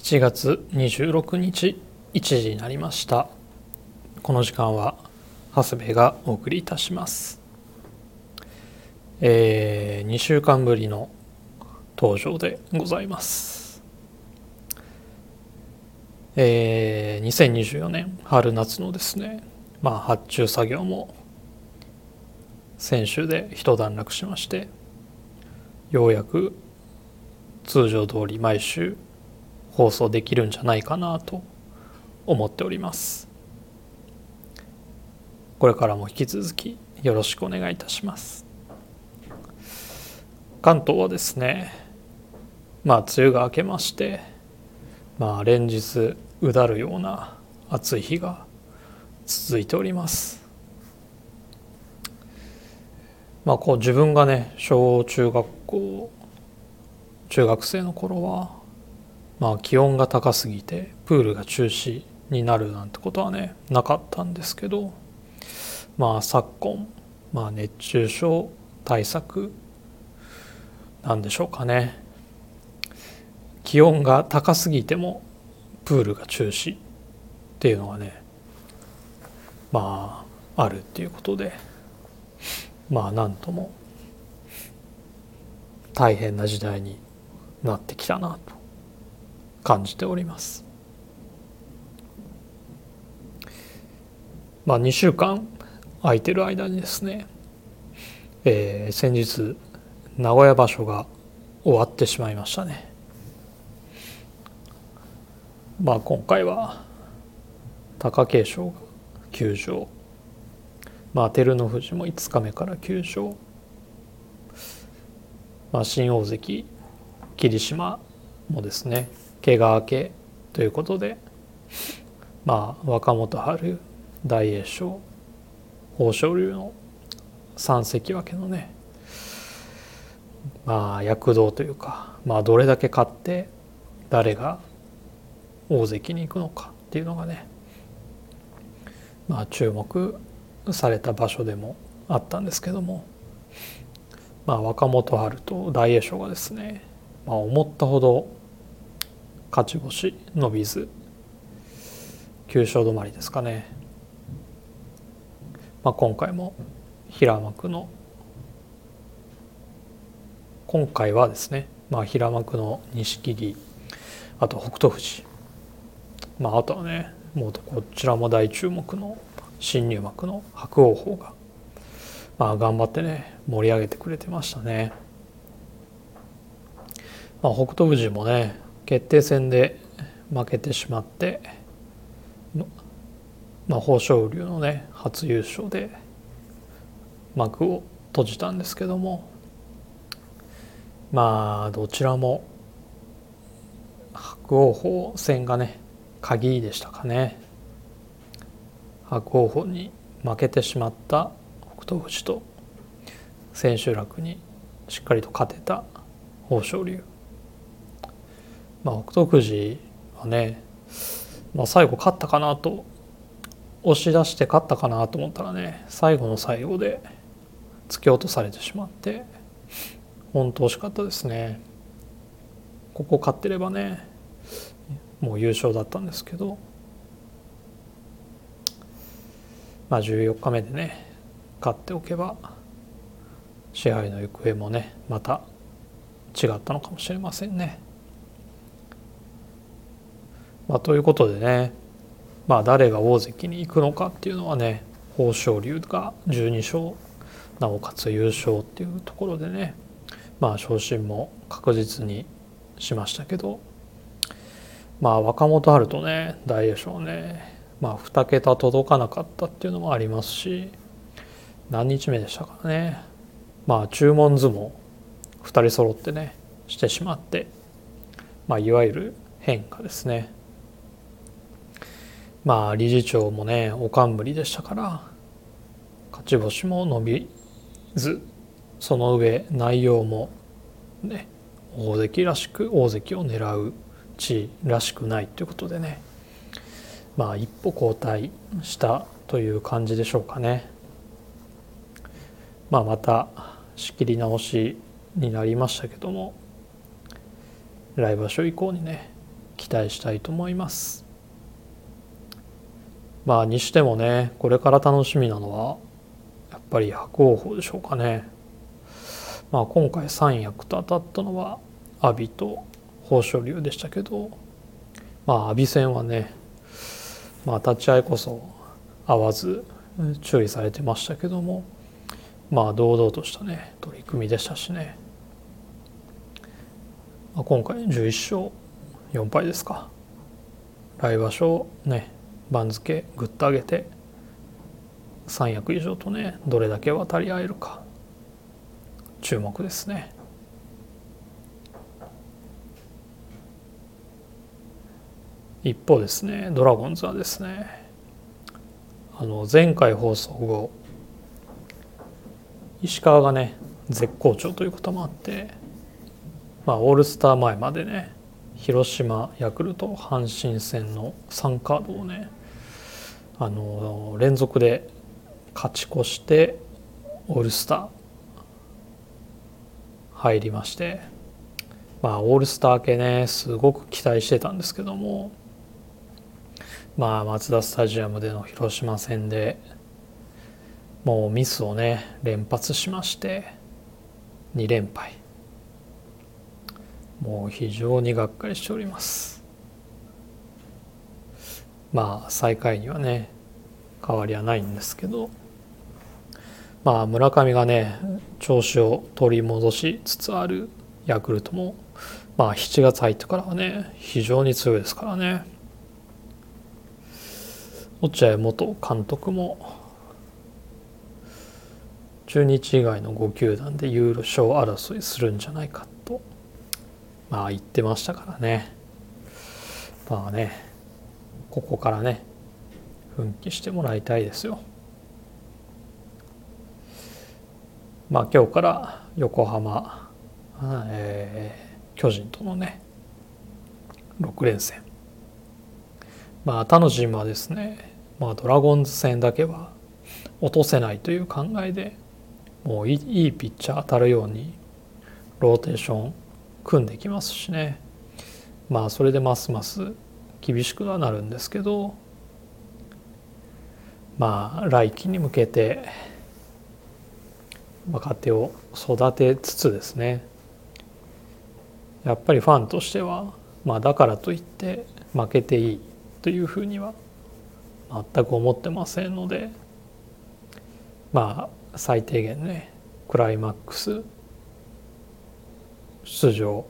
7月26日1時になりました。この時間は長谷部がお送りいたします。えー、2週間ぶりの登場でございます。えー、2024年春夏のですねまあ発注作業も先週で一段落しましてようやく通常通り毎週放送できるんじゃないかなと思っております。これからも引き続きよろしくお願いいたします。関東はですねまあ梅雨が明けましてまあ連日うだるような暑い日が続いております。まあこう自分がね小中学校中学生の頃はまあ、気温が高すぎてプールが中止になるなんてことはねなかったんですけどまあ昨今、まあ、熱中症対策なんでしょうかね。気温が高すぎてもプールが中止っていうのがねまああるっていうことでまあなんとも大変な時代になってきたなと。感じております。まあ、2週間空いてる間にですね、えー、先日名古屋場所が終わってしまいましたね。まあ今回は貴景勝が休場まあ照ノ富士も5日目から休場まあ新大関霧島もですね怪我明けということでまあ若元春大栄翔豊昇龍の三関脇のねまあ躍動というかまあどれだけ勝って誰が大関に行くのかっていうのがねまあ注目された場所でもあったんですけどもまあ若元春と大栄翔がですね、まあ、思ったほど勝ち星伸びず9勝止まりですかね、まあ、今回も平幕の今回はですね、まあ、平幕の錦木あと北勝富士、まあ、あとはねもうこちらも大注目の新入幕の伯桜鵬が、まあ、頑張ってね盛り上げてくれてましたね。まあ、北勝富士もね決定戦で負けてしまってま、豊昇龍のね初優勝で幕を閉じたんですけどもまあどちらも白鵬鵬戦がね鍵でしたかね。白鵬鵬に負けてしまった北勝富士と千秋楽にしっかりと勝てた豊昇龍。まあ、北勝富士はね、まあ、最後勝ったかなと押し出して勝ったかなと思ったらね最後の最後で突き落とされてしまって本当惜しかったですねここ勝ってればねもう優勝だったんですけどまあ14日目でね勝っておけば支配の行方もねまた違ったのかもしれませんね。まあ、ということでね、まあ、誰が大関に行くのかっていうのはね豊昇龍が12勝なおかつ優勝っていうところでねまあ昇進も確実にしましたけどまあ若元春とね大栄翔ねまあ2桁届かなかったっていうのもありますし何日目でしたかねまあ注文相撲2人揃ってねしてしまってまあいわゆる変化ですね。まあ理事長もねお冠でしたから勝ち星も伸びずその上内容もね大関らしく大関を狙う地らしくないということでねまあ一歩後退したという感じでしょうかね。まあまた仕切り直しになりましたけども来場所以降にね期待したいと思いますまあにしてもねこれから楽しみなのはやっぱり白鵬鵬でしょうかね。まあ今回三役と当たったのは阿炎と豊昇龍でしたけどまあ阿炎戦はねまあ立ち合いこそ合わず注意されてましたけどもまあ堂々としたね取り組みでしたしね、まあ、今回11勝4敗ですか。来場所ね番付ぐっと上げて三役以上とねどれだけ渡り合えるか注目ですね。一方ですねドラゴンズはですねあの前回放送後石川がね絶好調ということもあってまあオールスター前までね広島ヤクルト阪神戦の3カードをねあの連続で勝ち越してオールスター入りましてまあオールスター系ねすごく期待してたんですけどもまあマツダスタジアムでの広島戦でもうミスをね連発しまして2連敗。もう非常にがっかりしております。まあ最下位にはね変わりはないんですけど。まあ村上がね調子を取り戻しつつあるヤクルトもまあ7月入ってからはね非常に強いですからね。落合元監督も中日以外の5球団で優勝争いするんじゃないかとまあ言ってましたからね。まあね。ここからね奮起してもらいたいですよ。まあ今日から横浜、えー、巨人とのね6連戦。まあ他のチームはですね、まあ、ドラゴンズ戦だけは落とせないという考えでもういいピッチャー当たるようにローテーション組んできますしね。まあそれでますます厳しくはなるんですけどまあ来季に向けて若手を育てつつですねやっぱりファンとしてはまあだからといって負けていいというふうには全く思ってませんのでまあ最低限ねクライマックス出場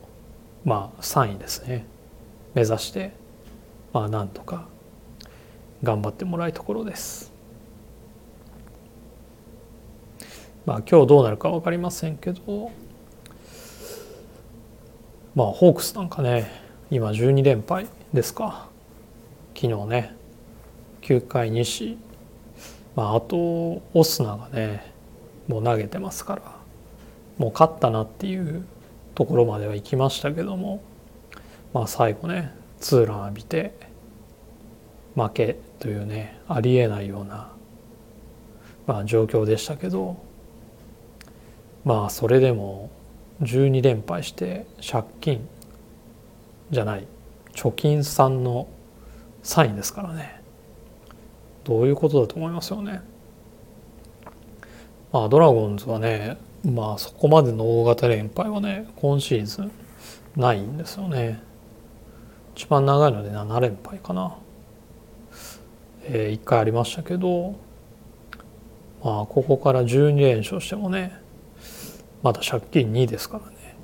まあ3位ですね目指してまあなんとか頑張ってもらいところです。まあ今日どうなるか分かりませんけどまあホークスなんかね今12連敗ですか昨日ね9回西、まあ、あとオスナがねもう投げてますからもう勝ったなっていうところまでは行きましたけどもまあ最後ねツーラン浴びて負けというねありえないような、まあ、状況でしたけどまあそれでも12連敗して借金じゃない貯金3の3位ですからねどういうことだと思いますよね。まあドラゴンズはねまあそこまでの大型連敗はね今シーズンないんですよね。一番長いので7連敗かな。えー、1回ありましたけどまあここから12連勝してもねまだ借金2ですからね。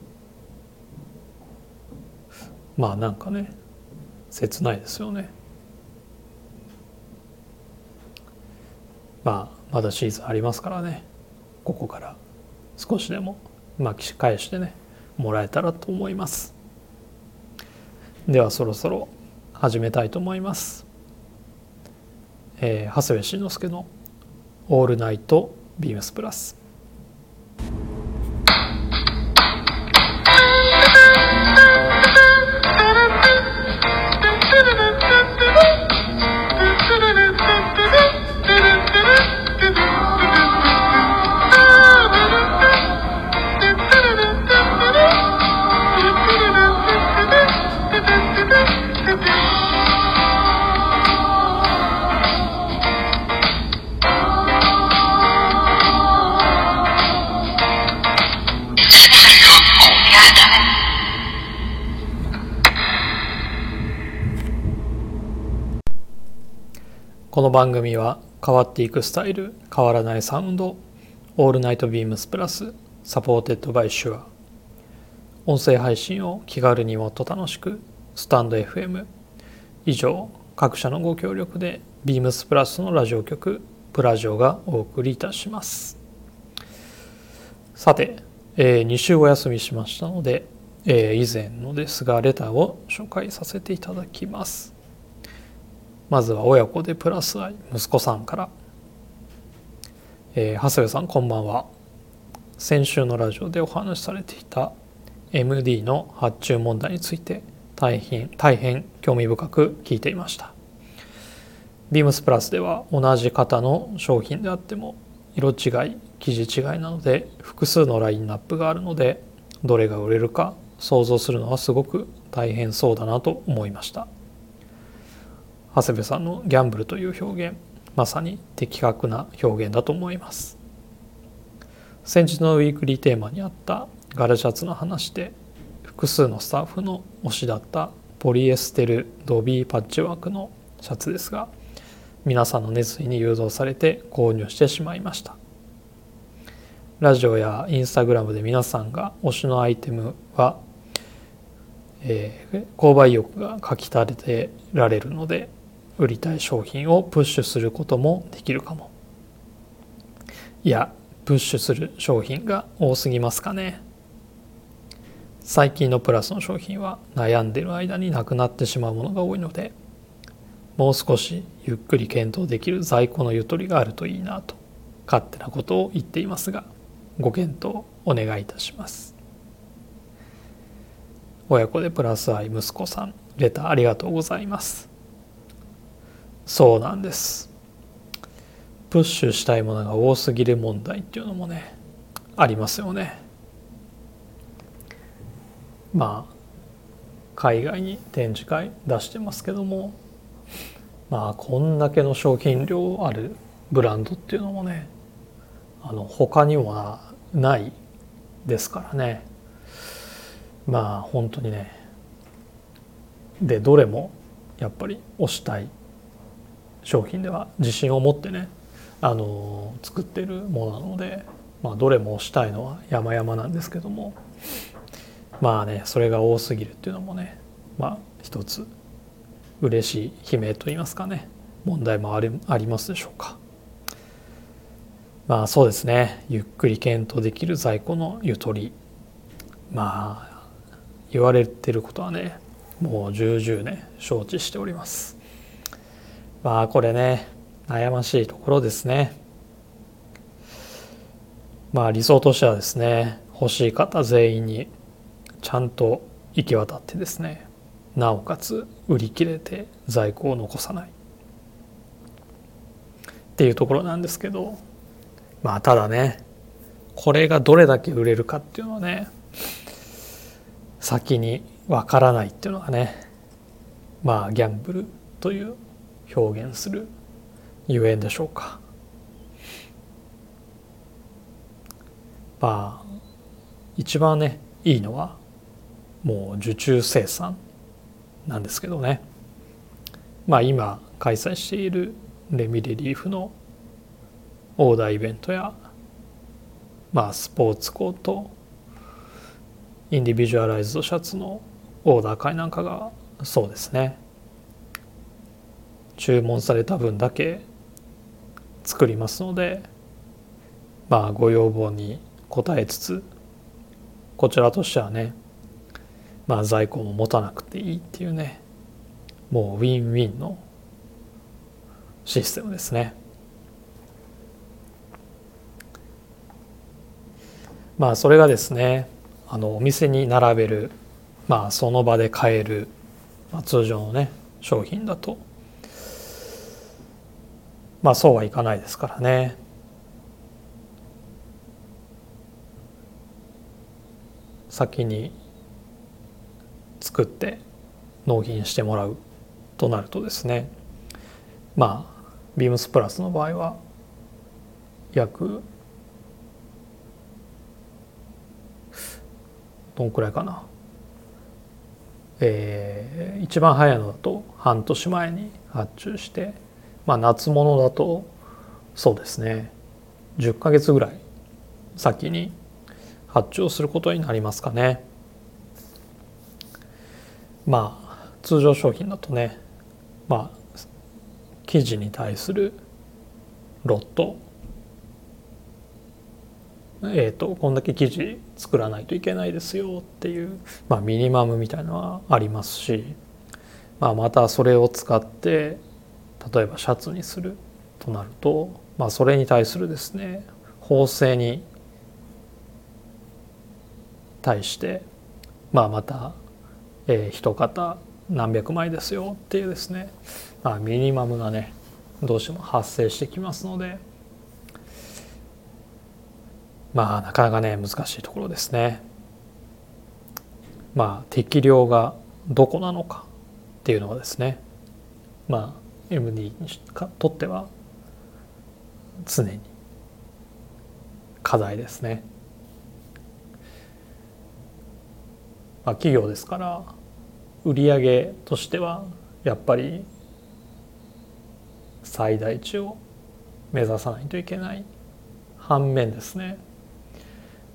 まあなんかね切ないですよね。まあまだシーズンありますからね。ここから少しでも巻き返してねもらえたらと思います。ではそろそろ始めたいと思います、えー、長谷部慎之介の「オールナイトビームスプラス」番組は変わっていくスタイル変わらないサウンドオールナイトビームスプラス supported by シュア。音声配信を気軽にもっと楽しくスタンド FM 以上各社のご協力でビームスプラスのラジオ局プラジオがお送りいたします。さて、えー、2週お休みしましたので、えー、以前のですがレターを紹介させていただきます。まずは親子でプラス愛息子さんから、えー、長谷部さんこんばんは。先週のラジオでお話しされていた MD の発注問題について大変大変興味深く聞いていました。ビームスプラスでは同じ型の商品であっても色違い生地違いなので複数のラインナップがあるのでどれが売れるか想像するのはすごく大変そうだなと思いました。長谷部さんのギャンブルという表現まさに的確な表現だと思います。先日のウィークリーテーマにあったガラシャツの話で複数のスタッフの推しだったポリエステルドビーパッチワークのシャツですが皆さんの熱意に誘導されて購入してしまいました。ラジオやインスタグラムで皆さんが推しのアイテムは、えー、購買意欲がかきたれてられるので売りたい商品をプッシュすることもできるかも。いやプッシュする商品が多すぎますかね。最近のプラスの商品は悩んでる間になくなってしまうものが多いのでもう少しゆっくり検討できる在庫のゆとりがあるといいなと勝手なことを言っていますがご検討お願いいたします。親子でプラス愛息子さんレターありがとうございます。そうなんです。プッシュしたいものが多すぎる問題っていうのもねありますよね。まあ海外に展示会出してますけどもまあこんだけの商品量あるブランドっていうのもねあの他にもないですからね。まあ本当にね。でどれもやっぱり推したい商品では自信を持ってねあの作ってるものなので、まあ、どれもしたいのは山々なんですけどもまあねそれが多すぎるっていうのもねまあ一つ嬉しい悲鳴といいますかね問題もありありますでしょうか。まあそうですねゆっくり検討できる在庫のゆとりまあ言われてることはねもう重々ね承知しております。まあこれね悩ましいところですね。まあ理想としてはですね欲しい方全員にちゃんと行き渡ってですねなおかつ売り切れて在庫を残さない。っていうところなんですけどまあただねこれがどれだけ売れるかっていうのはね先にわからないっていうのがねまあギャンブルという表現するゆえんでしょうか。まあ一番ねいいのはもう受注生産なんですけどねまあ今開催しているレミレリーフのオーダーイベントやまあスポーツコートインディビジュアライズドシャツのオーダー会なんかがそうですね注文された分だけ作りますのでまあご要望に応えつつこちらとしてはねまあ在庫も持たなくていいっていうねもうウィンウィンのシステムですね。まあそれがですねあのお店に並べるまあその場で買える、まあ、通常のね商品だとまあそうはいかないですからね。先に作って納品してもらうとなるとですねまあビームスプラスの場合は約どんくらいかなえー、一番早いのだと半年前に発注してまあ夏物だとそうですね。10ヶ月ぐらい先に発注することになりますかね。まあ通常商品だとねまあ生地に対するロット。えーと、こんだけ生地作らないといけないですよっていう、まあ、ミニマムみたいのはありますし、まあ、またそれを使って例えばシャツにするとなると、まあ、それに対するですね縫製に対して、まあ、また、えー、一型何百枚ですよっていうですね、まあ、ミニマムがねどうしても発生してきますので。まあなかなかね難しいところですね。まあ適量がどこなのかっていうのはですねまあ MD にとっては常に。課題ですね。まあ、企業ですから売上としてはやっぱり最大値を目指さないといけない。反面ですね。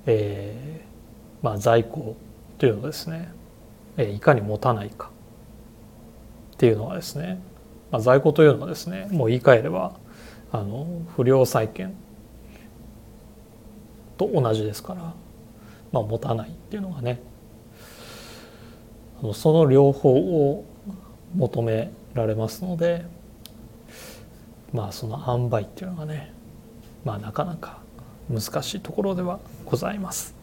えー、まあ、在庫というのですね、えー、いかに持たないかっていうのはですね、まあ、在庫というのはですねもう言い換えればあの不良債権と同じですから、まあ、持たないっていうのがねその両方を求められますのでまあその塩梅っていうのがねまあなかなか難しいところではございます。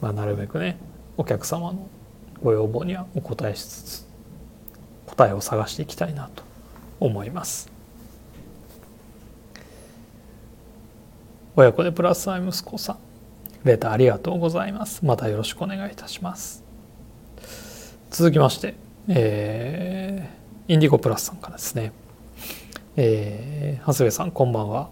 まあ、なるべくねお客様のご要望にはお答えしつつ答えを探していきたいなと思います。親子でプラスアイ息子さんレターありがとうございます。またよろしくお願いいたします。続きまして、えー、インディゴプラスさんからですね。えー、長谷部さんこんばんは。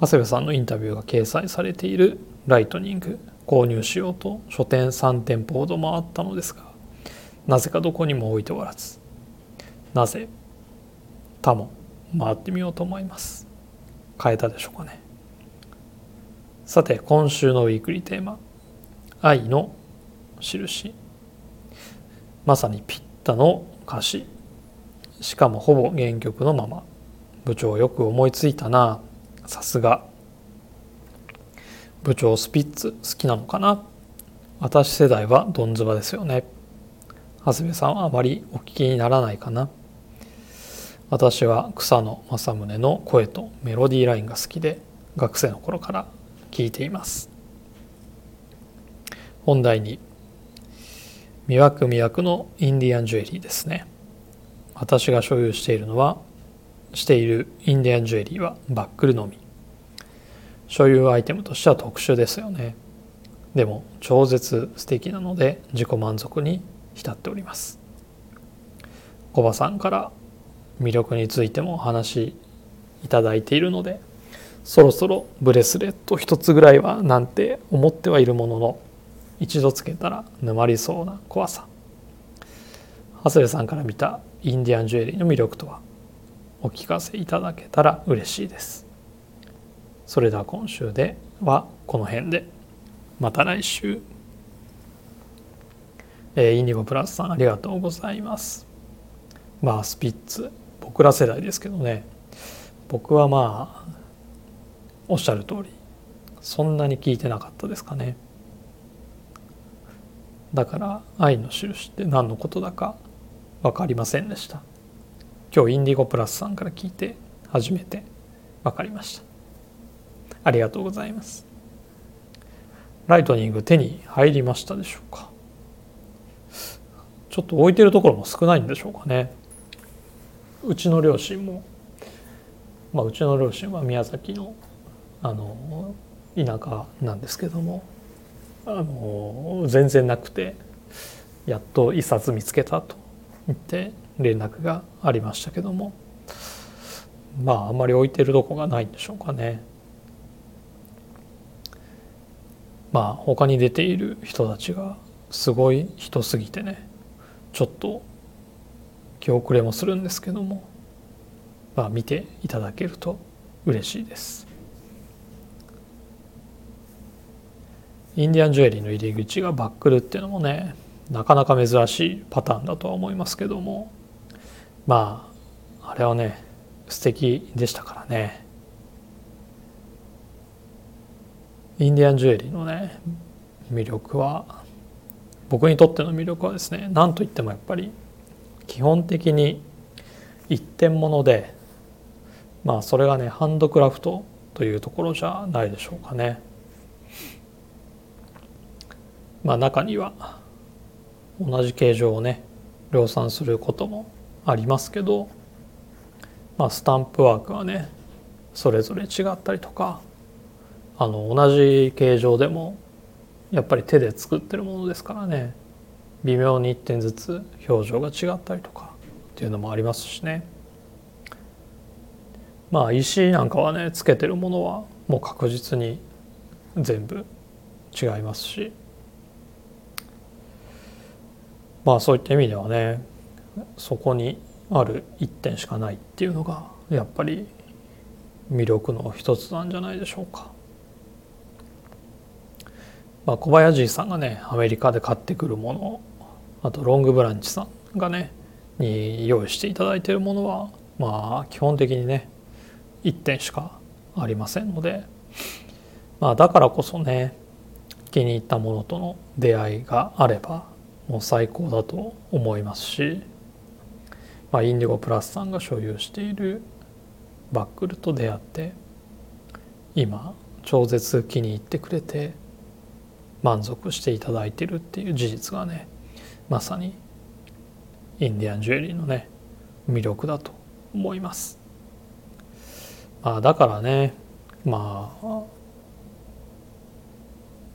長谷部さんのインタビューが掲載されているライトニング購入しようと書店3店舗ほど回ったのですがなぜかどこにも置いておらずなぜ他も回ってみようと思います。変えたでしょうかね。さて今週のウィークリーテーマ「愛の印」まさにピッタの歌詞。しかもほぼ原曲のまま。部長よく思いついたな。さすが。部長スピッツ好きなのかな。私世代はドンズバですよね。長谷部さんはあまりお聞きにならないかな。私は草野正宗の声とメロディーラインが好きで学生の頃から聞いています。本題に魅惑魅惑のインディアンジュエリーですね。私が所有しているのはしているインディアンジュエリーはバックルのみ。所有アイテムとしては特殊ですよね。でも超絶素敵なので自己満足に浸っております。コバさんから魅力についてもお話いただいているのでそろそろブレスレット一つぐらいはなんて思ってはいるものの一度つけたら沼りそうな怖さ。長谷部さんから見たインディアンジュエリーの魅力とはお聞かせいただけたら嬉しいです。それでは今週ではこの辺で。また来週。えー、インディゴプラスさんありがとうございます。まあスピッツ僕ら世代ですけどね。僕はまあおっしゃる通りそんなに聞いてなかったですかね。だから愛の印って何のことだか分かりませんでした。今日インディゴプラスさんから聞いて初めて分かりました。ありがとうございます。ライトニング手に入りましたでしょうか。ちょっと置いてるところも少ないんでしょうかね。うちの両親も。まあうちの両親は宮崎のあの田舎なんですけども。あの全然なくてやっと一冊見つけたと言って連絡がありましたけども。まああんまり置いてるとこがないんでしょうかね。まあ他に出ている人たちがすごい人すぎてね。ちょっと気遅れもするんですけども、まあ、見ていただけると嬉しいです。インディアンジュエリーの入り口がバックルっていうのもねなかなか珍しいパターンだとは思いますけどもまああれはね素敵でしたからね。インディアンジュエリーのね魅力は僕にとっての魅力はですね何といってもやっぱり基本的に一点物でまあそれがねハンドクラフトというところじゃないでしょうかね。まあ中には同じ形状をね量産することもありますけど、まあ、スタンプワークはねそれぞれ違ったりとかあの同じ形状でもやっぱり手で作ってるものですからね。微妙に1点ずつ表情が違ったりとかっていうのもありますしね。まあ石なんかはねつけてるものはもう確実に全部違いますし。まあそういった意味ではねそこにある一点しかないっていうのがやっぱり魅力の一つなんじゃないでしょうか。まあ、小林さんがねアメリカで買ってくるものあとロングブランチさんがねに用意していただいているものはまあ基本的にね1点しかありませんのでまあだからこそね気に入ったものとの出会いがあればもう最高だと思いますし、まあ、インディゴプラスさんが所有しているバックルと出会って今超絶気に入ってくれて満足していただいてるっていう事実がねまさにインディアンジュエリーのね魅力だと思います。まあ、だからねまあ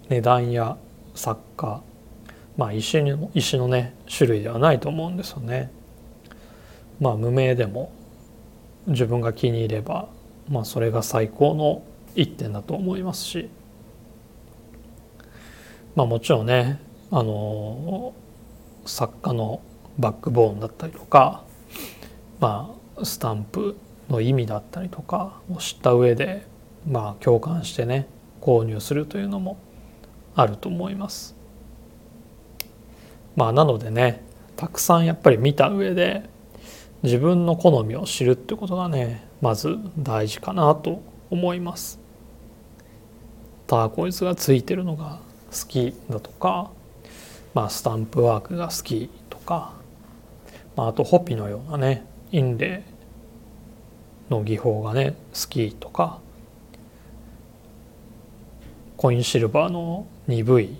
値段や作家まあ石の石のね種類ではないと思うんですよね。まあ無名でも自分が気に入ればまあそれが最高の一点だと思いますしまあもちろんねあの作家のバックボーンだったりとかまあスタンプの意味だったりとかを知った上でまあ共感してね購入するというのもあると思います。まあなのでねたくさんやっぱり見た上で自分の好みを知るってことがねまず大事かなと思います。ターコイズがついてるのが好きだとか、まあ、スタンプワークが好きとか、まあ、あとホピのようなねインレイの技法がね好きとかコインシルバーの鈍い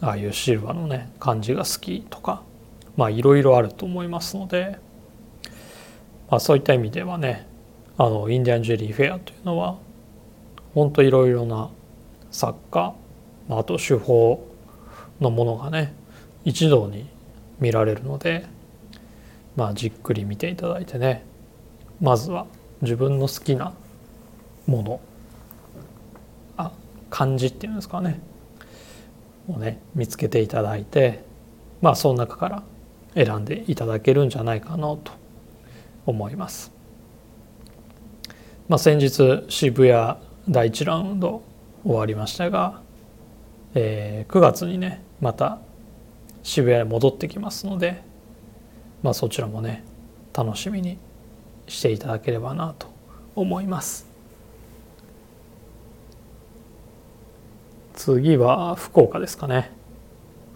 ああいうシルバーのね感じが好きとかまあいろいろあると思いますので、まあ、そういった意味ではねあのインディアンジュリーフェアというのは本当いろいろな作家まあと手法のものがね一堂に見られるのでまあじっくり見ていただいてねまずは自分の好きなものあ漢字っていうんですかねをね見つけていただいてまあその中から選んでいただけるんじゃないかなと思います。まあ、先日渋谷第1ラウンド終わりましたがえー、9月にねまた渋谷へ戻ってきますので、まあ、そちらもね楽しみにしていただければなと思います。次は福岡ですかね。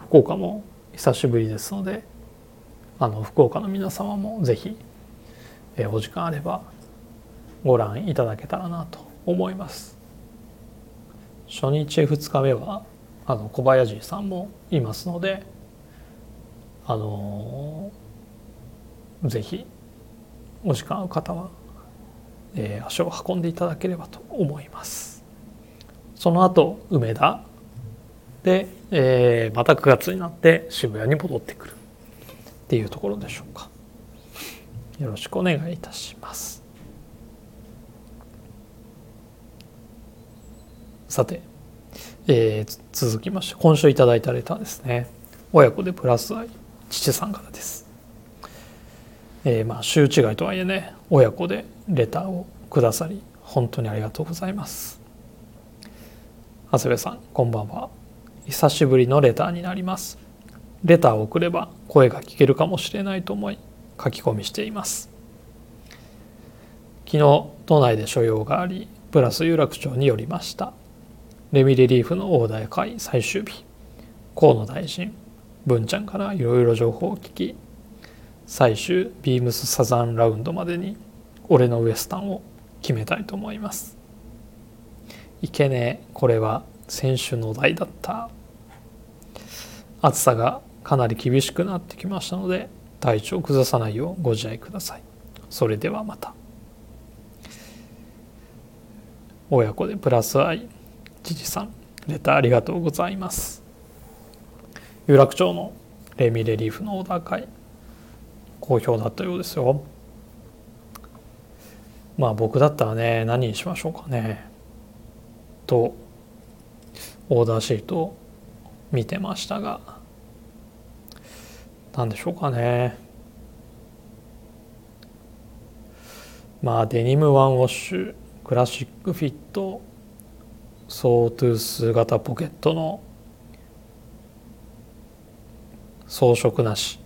福岡も久しぶりですのであの福岡の皆様もぜひ、えー、お時間あればご覧いただけたらなと思います。初日2日目はあの小林さんもいますのであのぜひお時間ある方は、えー、足を運んでいただければと思います。その後梅田で、えー、また9月になって渋谷に戻ってくる。っていうところでしょうか。よろしくお願いいたします。さてえー、続きまして今週いただいたレターですね。親子でプラス愛。父さんからです。えー、まあ週違いとはいえね親子でレターをくださり本当にありがとうございます。長谷部さんこんばんは。久しぶりのレターになります。レターを送れば声が聞けるかもしれないと思い書き込みしています。昨日都内で所用がありプラス有楽町に寄りました。レミレリーフの大台会最終日。河野大臣文ちゃんからいろいろ情報を聞き最終ビームスサザンラウンドまでに俺のウエスタンを決めたいと思います。いけねえこれは選手の代だった。暑さがかなり厳しくなってきましたので体調を崩さないようご自愛ください。それではまた。親子でプラス愛知事さんレターありがとうございます。有楽町のレミレリーフのオーダー会好評だったようですよ。まあ僕だったらね何にしましょうかね。とオーダーシートを見てましたが何でしょうかね。まあデニムワンウォッシュクラシックフィットソートゥース型ポケットの装飾なし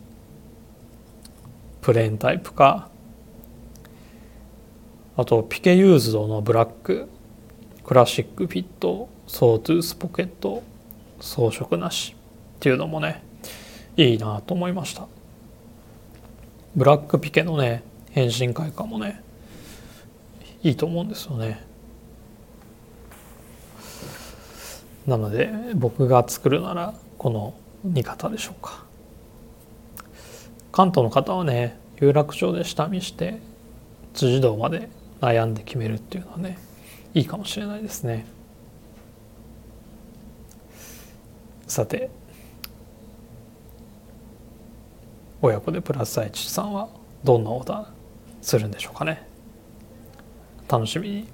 プレーンタイプかあとピケユーズドのブラッククラシックフィットソートゥースポケット装飾なしっていうのもねいいなと思いました。ブラックピケのね変身会館もねいいと思うんですよね。なので僕が作るならこの2型でしょうか。関東の方はね有楽町で下見して辻堂まで悩んで決めるっていうのはねいいかもしれないですね。さて親子でプラス愛知さんはどんなオーダーするんでしょうかね。楽しみに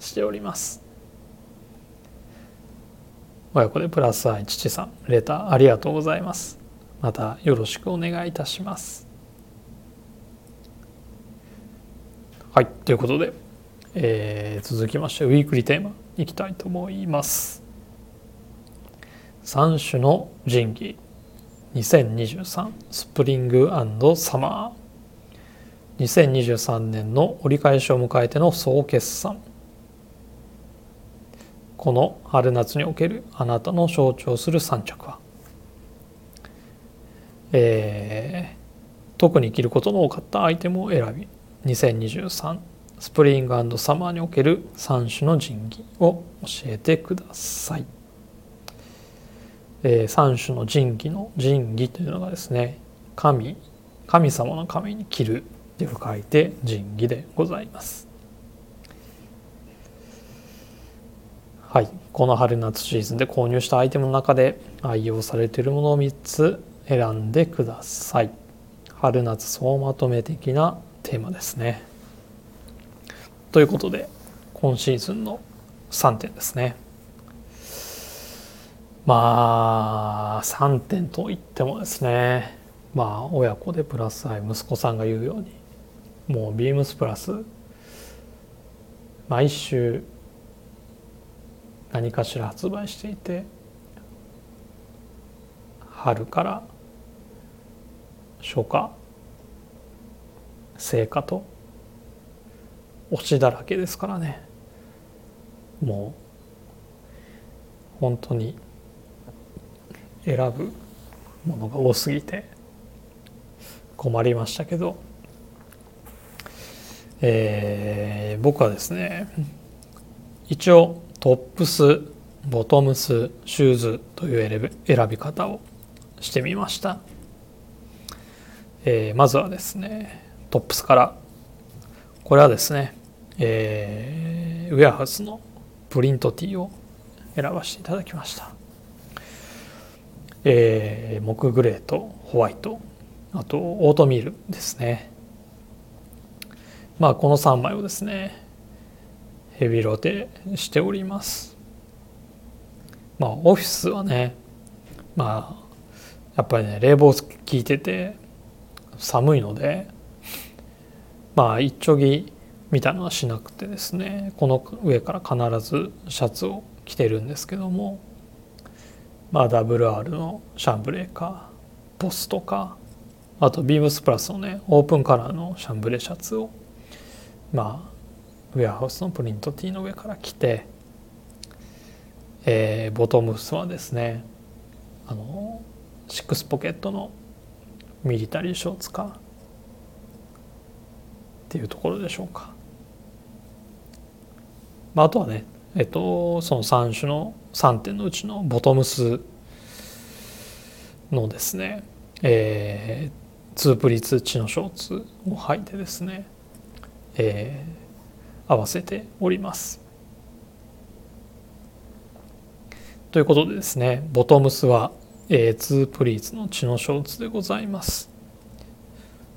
しております。親子でプラス愛父さんレターありがとうございます。またよろしくお願いいたします。はいということで、えー、続きましてウィークリーテーマいきたいと思います。三種の神器2023スプリングサマー。2023年の折り返しを迎えての総決算。この春夏におけるあなたの象徴する3着は、えー、特に着ることの多かったアイテムを選び2023スプリングサマーにおける3種の神器を教えてください、えー、3種の神器の神器というのがですね神神様の神に着るって書いて神器でございます。はい、この春夏シーズンで購入したアイテムの中で愛用されているものを3つ選んでください。春夏総まとめ的なテーマですね。ということで今シーズンの3点ですね。まあ3点といってもですねまあ親子でプラス愛息子さんが言うようにもうビームスプラス毎週何かしら発売していて春から初夏成果と推しだらけですからね。もう本当に選ぶものが多すぎて困りましたけど。えー、僕はですね一応トップスボトムスシューズという選び方をしてみました、えー、まずはですねトップスから。これはですね、えー、ウェアハウスのプリントティーを選ばせていただきました、えー、木グレーとホワイト。あとオートミールですね。まあこの3枚をですねヘビロテしております。まあオフィスはねまあやっぱりね冷房効いてて寒いのでまあ一丁着みたいのはしなくてですねこの上から必ずシャツを着てるんですけどもまあ WR のシャンブレーかボスとかあとビームスプラスのねオープンカラーのシャンブレーシャツをまあウェアハウスのプリント T の上から着て、えー、ボトムスはですねあのシックスポケットのミリタリーショーツかっていうところでしょうか。まあ、あとはね、えっと、その3種の3点のうちのボトムスのですね、えー、ツープリツチのショーツを履いてですね、えー、合わせております。ということでですねボトムスは、えー、ツープリーツのチノショーツでございます。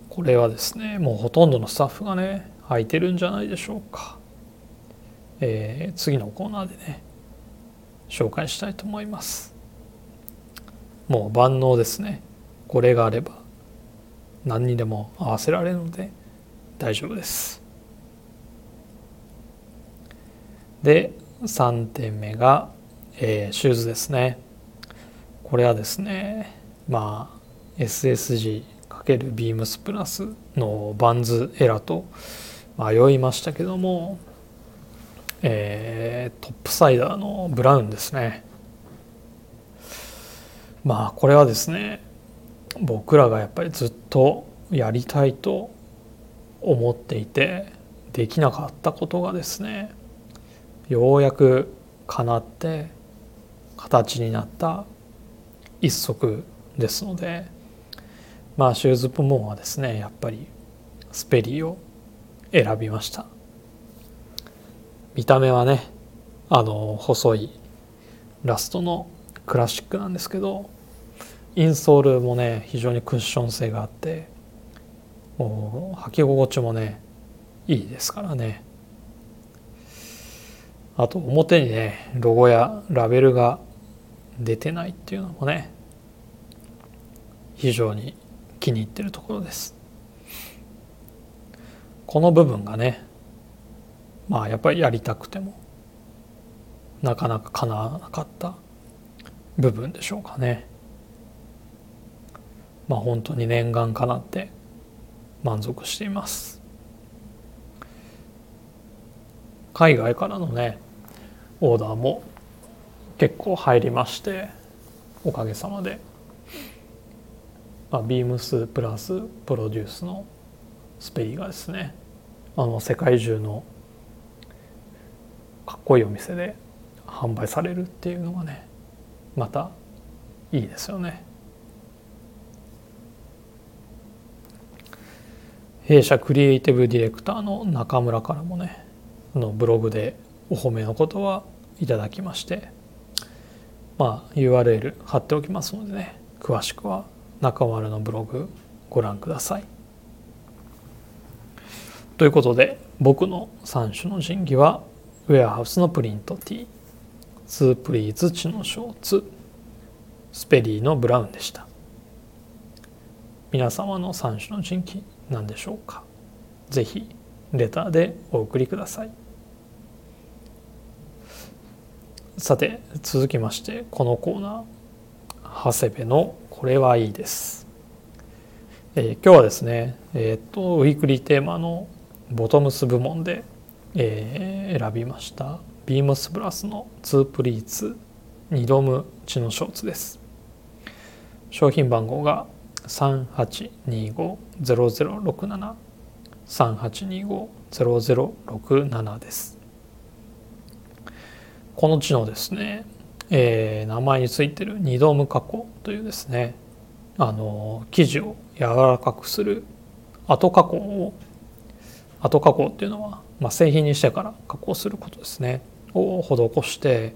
これはですねもうほとんどのスタッフがね履いてるんじゃないでしょうか。えー、次のコーナーでね紹介したいと思いますもう万能ですねこれがあれば何にでも合わせられるので大丈夫ですで3点目が、えー、シューズですね。これはですねまあ SSG× ビームスプラスのバンズエラと迷いましたけどもえー、トップサイダーのブラウンですね。まあこれはですね僕らがやっぱりずっとやりたいと思っていてできなかったことがですねようやく叶って形になった一足ですのでまあシューズ部門はですねやっぱりスペリーを選びました。見た目はねあの細いラストのクラシックなんですけどインソールもね非常にクッション性があってもう履き心地もねいいですからね。あと表にねロゴやラベルが出てないっていうのもね非常に気に入ってるところですこの部分がねまあやっぱりやりたくてもなかなか叶わなかった部分でしょうかね。まあ本当に念願かなって満足しています。海外からのねオーダーも結構入りましておかげさまで、まあ、ビームスプラスプロデュースのスペリがですねあの世界中のかっこいいお店で販売されるっていうのがねまたいいですよね。弊社クリエイティブディレクターの中村からもねのブログでお褒めのことはいただきましてまあ URL 貼っておきますのでね詳しくは中丸のブログご覧ください。ということで僕の3種の神器はウェアハウスのプリント T ツープリーズチのショーツスペリーのブラウンでした。皆様の3種の人気何でしょうか？ぜひレターでお送りください。さて続きましてこのコーナー長谷部のこれはいいです、えー、今日はですねえー、っとウィークリーテーマのボトムス部門でえー、選びましたビームスプラスの2プリーツ2ドムチノショーツです。商品番号が3825-0067 3825-0067です。このチノですね、えー、名前についてる2ドーム加工というですねあの生地を柔らかくする後加工を後加工っていうのはまあ、製品にしてから加工することですねを施して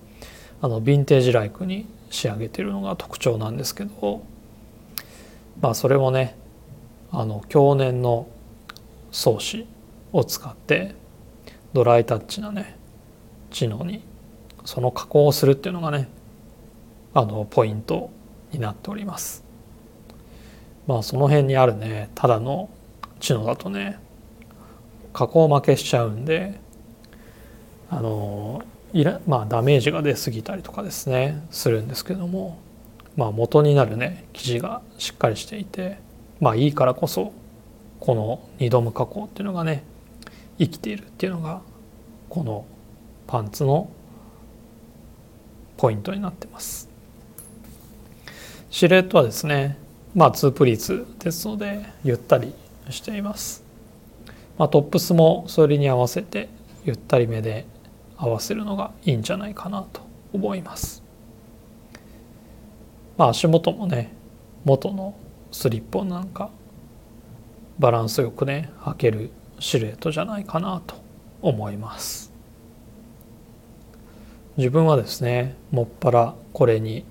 あのヴィンテージライクに仕上げているのが特徴なんですけど、まあ、それもねあの強粘の装置を使ってドライタッチなね知能にその加工をするっていうのがねあのポイントになっております。まあその辺にあるねただの知能だとね加工負けしちゃうんであのいらまあダメージが出過ぎたりとかですねするんですけどもまあ元になるね生地がしっかりしていてまあいいからこそこの2度無加工っていうのがね生きているっていうのがこのパンツのポイントになってます。シルエットはですねまあ2プリーツですのでゆったりしています、まあ、トップスもそれに合わせてゆったりめで合わせるのがいいんじゃないかなと思います。まあ足元もね元のスリッポンなんかバランスよくね履けるシルエットじゃないかなと思います。自分はですねもっぱらこれに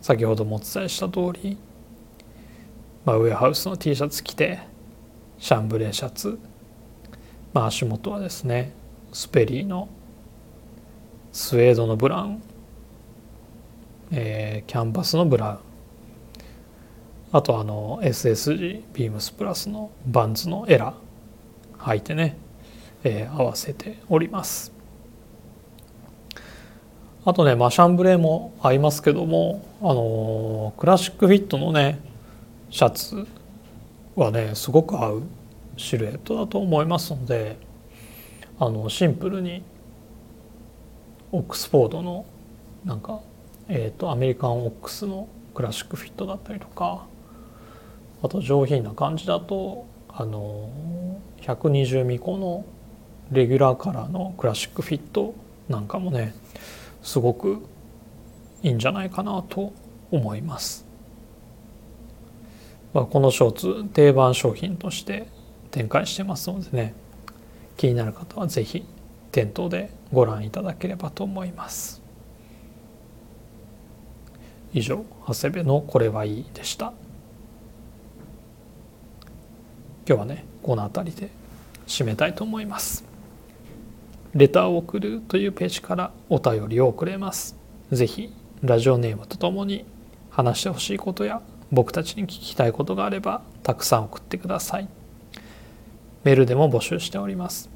先ほどもお伝えした通り、まあ、ウェアハウスの T シャツ着てシャンブレーシャツ、まあ、足元はですねスペリーのスウェードのブラウン、えー、キャンバスのブラウンあとあの SSG ビームスプラスのバンズのエラー履いてね、えー、合わせております。あとねマシャンブレーも合いますけどもあのー、クラシックフィットのねシャツはねすごく合うシルエットだと思いますのであのシンプルにオックスフォードのなんか、えーとアメリカンオックスのクラシックフィットだったりとかあと上品な感じだとあの120ミコのレギュラーカラーのクラシックフィットなんかもねすごくいいんじゃないかなと思います。まあ、このショーツ定番商品として展開してますのでね気になる方は是非店頭でご覧いただければと思います。以上長谷部のこれはいいでした。今日はねこの辺りで締めたいと思いますレターを送るというページからお便りを送れます。是非ラジオネームとともに話してほしいことや僕たちに聞きたいことがあればたくさん送ってください。メールでも募集しております。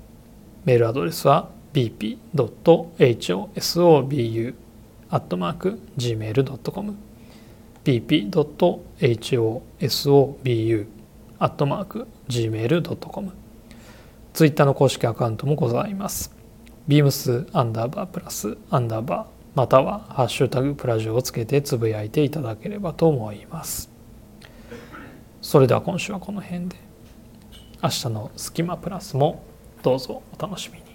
メールアドレスは bp.hosobu.gmail.com bp.hosobu アットマーク gmail.com ツイッターの公式アカウントもございます。ビームスアンダーバープラスアンダーバーまたはハッシュタグプラジオをつけてつぶやいていただければと思います。それでは今週はこの辺で明日のスキマプラスもどうぞお楽しみに。